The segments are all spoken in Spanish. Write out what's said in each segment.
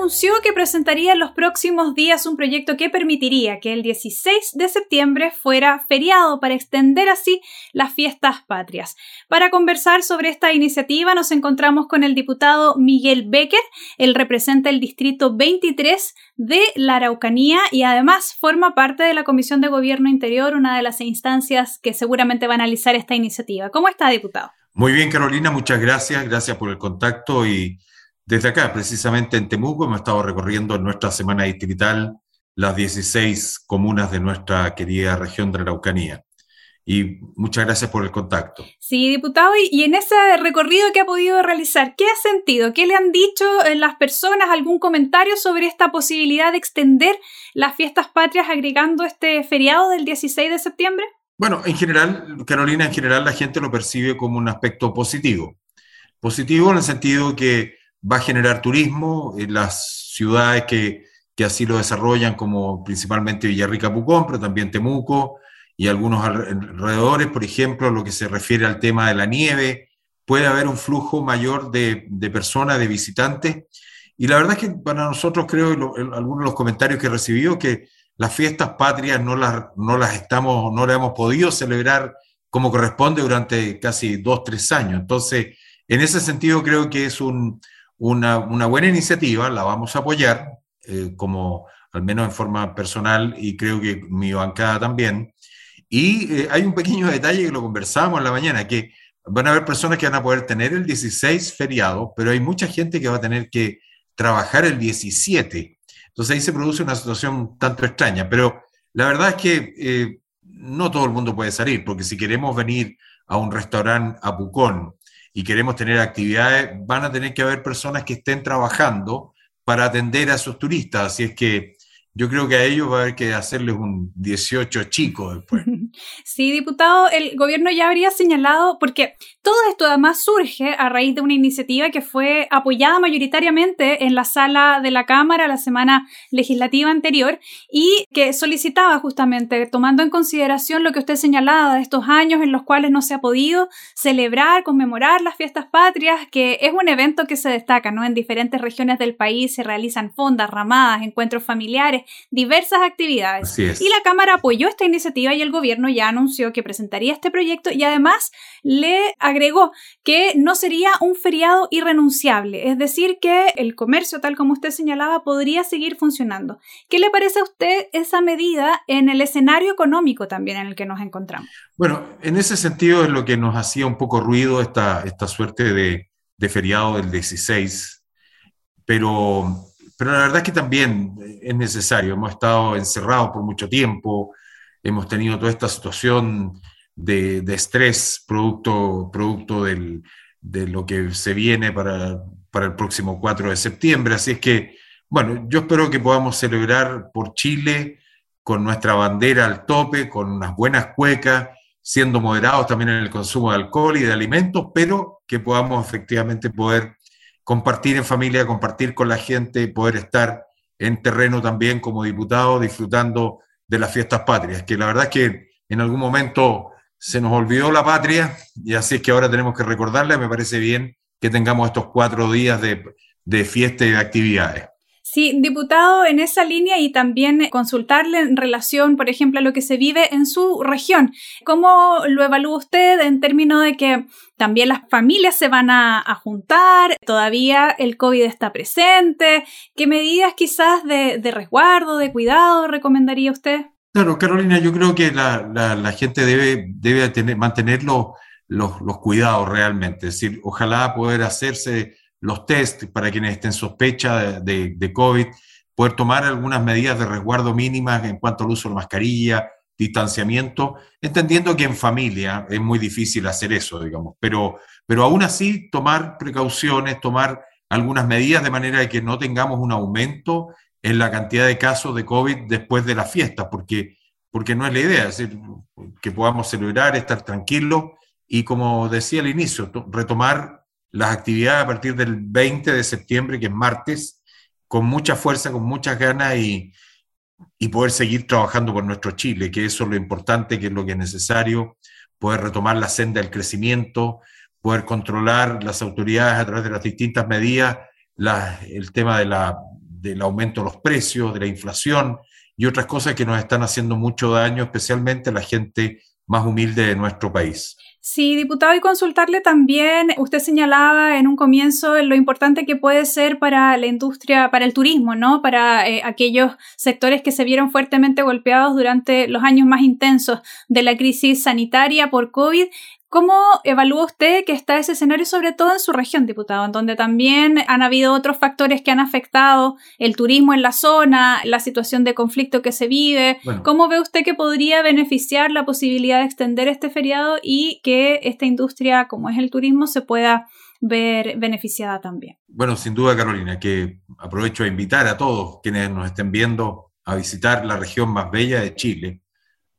Anunció que presentaría en los próximos días un proyecto que permitiría que el 16 de septiembre fuera feriado para extender así las fiestas patrias. Para conversar sobre esta iniciativa nos encontramos con el diputado Miguel Becker. Él representa el distrito 23 de la Araucanía y además forma parte de la Comisión de Gobierno Interior, una de las instancias que seguramente va a analizar esta iniciativa. ¿Cómo está, diputado? Muy bien, Carolina, muchas gracias. Gracias por el contacto y desde acá, precisamente en Temuco, hemos estado recorriendo en nuestra semana distrital las 16 comunas de nuestra querida región de la Araucanía. Y muchas gracias por el contacto. Sí, diputado, y en ese recorrido que ha podido realizar, ¿qué ha sentido? ¿Qué le han dicho eh, las personas? ¿Algún comentario sobre esta posibilidad de extender las fiestas patrias agregando este feriado del 16 de septiembre? Bueno, en general, Carolina, en general la gente lo percibe como un aspecto positivo. Positivo en el sentido que va a generar turismo en las ciudades que, que así lo desarrollan, como principalmente Villarrica, Pucón, pero también Temuco y algunos alrededores, por ejemplo, lo que se refiere al tema de la nieve, puede haber un flujo mayor de, de personas, de visitantes. Y la verdad es que para nosotros, creo, algunos de los comentarios que he recibido, que las fiestas patrias no las, no las estamos, no las hemos podido celebrar como corresponde durante casi dos, tres años. Entonces, en ese sentido creo que es un, una, buena iniciativa, la vamos a apoyar, eh, como al menos en forma personal y creo que mi bancada también. Y eh, hay un pequeño detalle que lo conversamos en la mañana, que van a haber personas que van a poder tener el 16 feriado, pero hay mucha gente que va a tener que trabajar el 17. Entonces ahí se produce una situación tanto extraña, pero la verdad es que eh, no todo el mundo puede salir, porque si queremos venir a un restaurante a Pucón y queremos tener actividades, van a tener que haber personas que estén trabajando para atender a esos turistas. Así es que yo creo que a ellos va a haber que hacerles un 18 chico después. Sí, diputado, el gobierno ya habría señalado, porque todo esto además surge a raíz de una iniciativa que fue apoyada mayoritariamente en la sala de la Cámara la semana legislativa anterior y que solicitaba justamente, tomando en consideración lo que usted señalaba de estos años en los cuales no se ha podido celebrar, conmemorar las fiestas patrias, que es un evento que se destaca, ¿no? En diferentes regiones del país se realizan fondas, ramadas, encuentros familiares diversas actividades. Y la Cámara apoyó esta iniciativa y el gobierno ya anunció que presentaría este proyecto y además le agregó que no sería un feriado irrenunciable, es decir, que el comercio, tal como usted señalaba, podría seguir funcionando. ¿Qué le parece a usted esa medida en el escenario económico también en el que nos encontramos? Bueno, en ese sentido es lo que nos hacía un poco ruido esta, esta suerte de, de feriado del 16, pero pero la verdad es que también es necesario. Hemos estado encerrados por mucho tiempo, hemos tenido toda esta situación de, estrés producto, producto de lo que se viene para, para el próximo 4 de septiembre. Así es que, bueno, yo espero que podamos celebrar por Chile con nuestra bandera al tope, con unas buenas cuecas, siendo moderados también en el consumo de alcohol y de alimentos, pero que podamos efectivamente poder compartir en familia, compartir con la gente, poder estar en terreno también como diputado disfrutando de las fiestas patrias, que la verdad es que en algún momento se nos olvidó la patria y así es que ahora tenemos que recordarla. Me parece bien que tengamos estos cuatro días de, de fiesta y de actividades. Sí, diputado, en esa línea y también consultarle en relación, por ejemplo, a lo que se vive en su región. ¿Cómo lo evalúa usted en términos de que también las familias se van a, juntar? Todavía el COVID está presente. ¿Qué medidas quizás de, resguardo, de cuidado recomendaría usted? Claro, Carolina, yo creo que la, gente debe, debe tener, mantener los, los cuidados realmente. Es decir, ojalá poder hacerse los test para quienes estén sospecha de, de, COVID, poder tomar algunas medidas de resguardo mínimas en cuanto al uso de mascarilla, distanciamiento, entendiendo que en familia es muy difícil hacer eso, digamos, pero, pero aún así tomar precauciones, tomar algunas medidas de manera que no tengamos un aumento en la cantidad de casos de COVID después de las fiestas, porque, porque no es la idea, es decir, que podamos celebrar, estar tranquilos y como decía al inicio, retomar las actividades a partir del 20 de septiembre, que es martes, con mucha fuerza, con muchas ganas y, y poder seguir trabajando por nuestro Chile, que eso es lo importante, que es lo que es necesario, poder retomar la senda del crecimiento, poder controlar las autoridades a través de las distintas medidas, el tema de la, del aumento de los precios, de la inflación y otras cosas que nos están haciendo mucho daño, especialmente a la gente más humilde de nuestro país. Sí, diputado, y consultarle también, usted señalaba en un comienzo lo importante que puede ser para la industria, para el turismo, ¿no? Para eh, aquellos sectores que se vieron fuertemente golpeados durante los años más intensos de la crisis sanitaria por COVID. ¿Cómo evalúa usted que está ese escenario, sobre todo en su región, diputado, en donde también han habido otros factores que han afectado el turismo en la zona, la situación de conflicto que se vive? ¿Cómo ve usted que podría beneficiar la posibilidad de extender este feriado y que esta industria, como es el turismo, se pueda ver beneficiada también? Bueno, sin duda, Carolina, que aprovecho a invitar a todos quienes nos estén viendo a visitar la región más bella de Chile,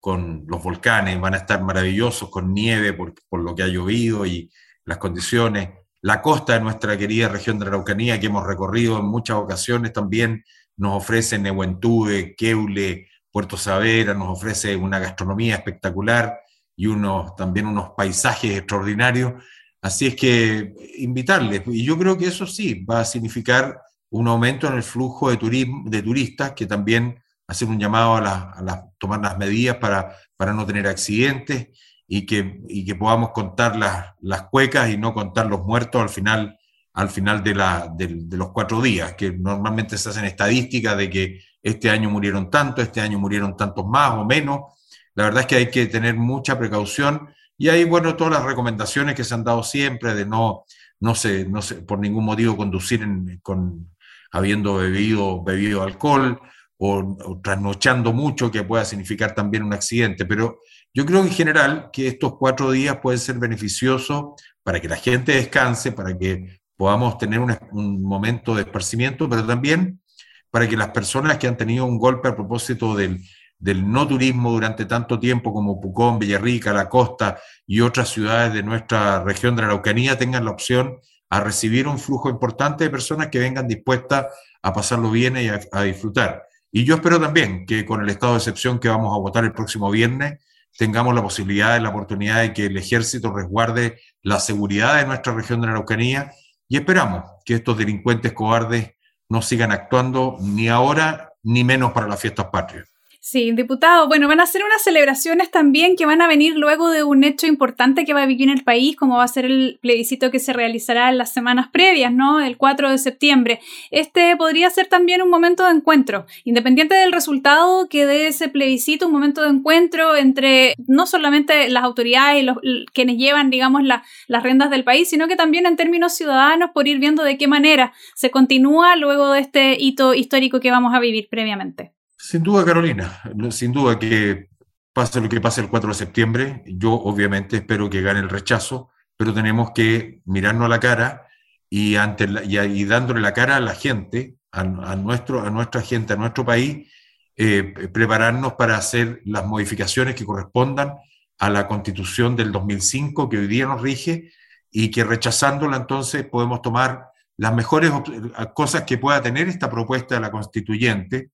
con los volcanes, van a estar maravillosos, con nieve por, por, lo que ha llovido y las condiciones. La costa de nuestra querida región de la Araucanía, que hemos recorrido en muchas ocasiones, también nos ofrece Nehuentúe, Queule, Puerto Savera, nos ofrece una gastronomía espectacular y unos, también unos paisajes extraordinarios. Así es que invitarles, y yo creo que eso sí va a significar un aumento en el flujo de, turismo, de turistas que también hacer un llamado a, tomar las medidas para, para no tener accidentes y que, que podamos contar las, las cuecas y no contar los muertos al final, al final de, la, de, los cuatro días, que normalmente se hacen estadísticas de que este año murieron tantos, este año murieron tantos más o menos. La verdad es que hay que tener mucha precaución y hay, bueno, todas las recomendaciones que se han dado siempre de no, no sé, no sé, por ningún motivo conducir con, habiendo bebido, bebido alcohol, o, trasnochando mucho, que pueda significar también un accidente. Pero yo creo en general que estos cuatro días pueden ser beneficiosos para que la gente descanse, para que podamos tener un, momento de esparcimiento, pero también para que las personas que han tenido un golpe a propósito del, del no turismo durante tanto tiempo como Pucón, Villarrica, La Costa y otras ciudades de nuestra región de la Araucanía tengan la opción a recibir un flujo importante de personas que vengan dispuestas a pasarlo bien y a disfrutar. Y yo espero también que con el estado de excepción que vamos a votar el próximo viernes, tengamos la posibilidad y la oportunidad de que el ejército resguarde la seguridad de nuestra región de la Araucanía y esperamos que estos delincuentes cobardes no sigan actuando ni ahora ni menos para las fiestas patrias. Sí, diputado. Bueno, van a ser unas celebraciones también que van a venir luego de un hecho importante que va a vivir en el país, como va a ser el plebiscito que se realizará en las semanas previas, ¿no? El 4 de septiembre. Este podría ser también un momento de encuentro, independiente del resultado que dé ese plebiscito, un momento de encuentro entre no solamente las autoridades y los quienes llevan, digamos, las rendas del país, sino que también en términos ciudadanos por ir viendo de qué manera se continúa luego de este hito histórico que vamos a vivir previamente. Sin duda, Carolina, sin duda que pase lo que pase el 4 de septiembre, yo obviamente espero que gane el rechazo, pero tenemos que mirarnos a la cara y, ante y, dándole la cara a la gente, a, nuestro, a nuestra gente, a nuestro país, eh, prepararnos para hacer las modificaciones que correspondan a la constitución del 2005 que hoy día nos rige y que rechazándola entonces podemos tomar las mejores cosas que pueda tener esta propuesta de la constituyente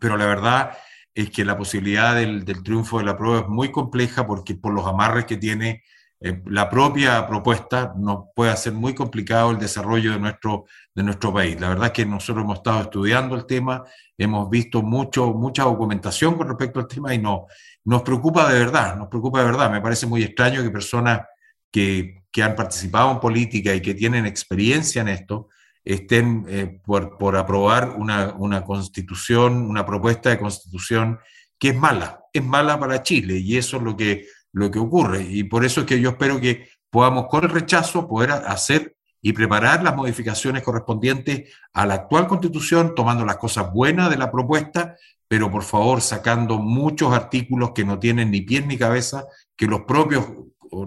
pero la verdad es que la posibilidad del, triunfo de la prueba es muy compleja porque por los amarres que tiene eh, la propia propuesta nos puede hacer muy complicado el desarrollo de nuestro, de nuestro país. La verdad es que nosotros hemos estado estudiando el tema, hemos visto mucho, mucha documentación con respecto al tema y no, nos preocupa de verdad, nos preocupa de verdad. Me parece muy extraño que personas que, que han participado en política y que tienen experiencia en esto, estén eh, por, por, aprobar una, una, constitución, una propuesta de constitución que es mala, es mala para Chile y eso es lo que, lo que ocurre. Y por eso es que yo espero que podamos con el rechazo poder hacer y preparar las modificaciones correspondientes a la actual constitución, tomando las cosas buenas de la propuesta, pero por favor sacando muchos artículos que no tienen ni pies ni cabeza, que los propios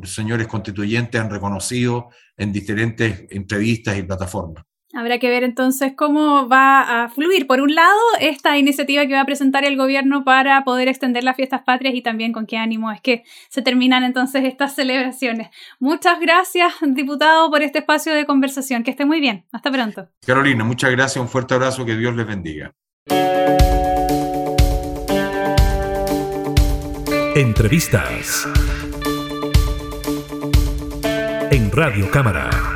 señores constituyentes han reconocido en diferentes entrevistas y plataformas. Habrá que ver entonces cómo va a fluir, por un lado, esta iniciativa que va a presentar el gobierno para poder extender las fiestas patrias y también con qué ánimo es que se terminan entonces estas celebraciones. Muchas gracias, diputado, por este espacio de conversación. Que esté muy bien. Hasta pronto. Carolina, muchas gracias. Un fuerte abrazo. Que Dios les bendiga. Entrevistas en Radio Cámara.